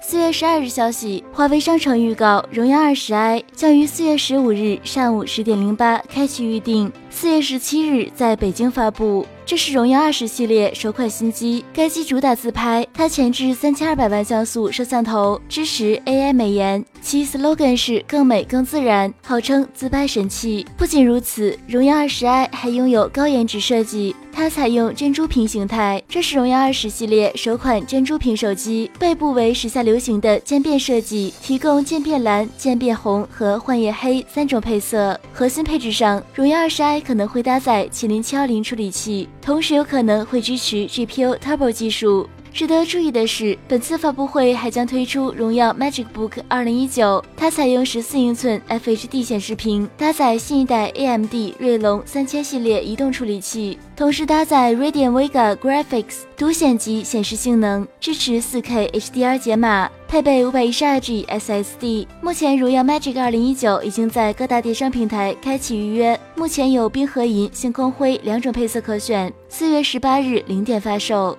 四月十二日消息，华为商城预告，荣耀二十 i 将于四月十五日上午十点零八开启预定，四月十七日在北京发布。这是荣耀二十系列首款新机，该机主打自拍，它前置三千二百万像素摄像头，支持 AI 美颜，其 slogan 是更美更自然，号称自拍神器。不仅如此，荣耀二十 i 还拥有高颜值设计，它采用珍珠屏形态，这是荣耀二十系列首款珍珠屏手机，背部为时下流行的渐变设计，提供渐变蓝、渐变红和幻夜黑三种配色。核心配置上，荣耀二十 i 可能会搭载麒麟七幺零处理器。同时有可能会支持 GPU Turbo 技术。值得注意的是，本次发布会还将推出荣耀 MagicBook 2019，它采用十四英寸 FHD 显示屏，搭载新一代 AMD 锐龙三千系列移动处理器，同时搭载 Radeon Vega Graphics 独显级显示性能，支持 4K HDR 解码，配备 512G SSD。目前，荣耀 Magic 2019已经在各大电商平台开启预约，目前有冰河银、星空灰两种配色可选，四月十八日零点发售。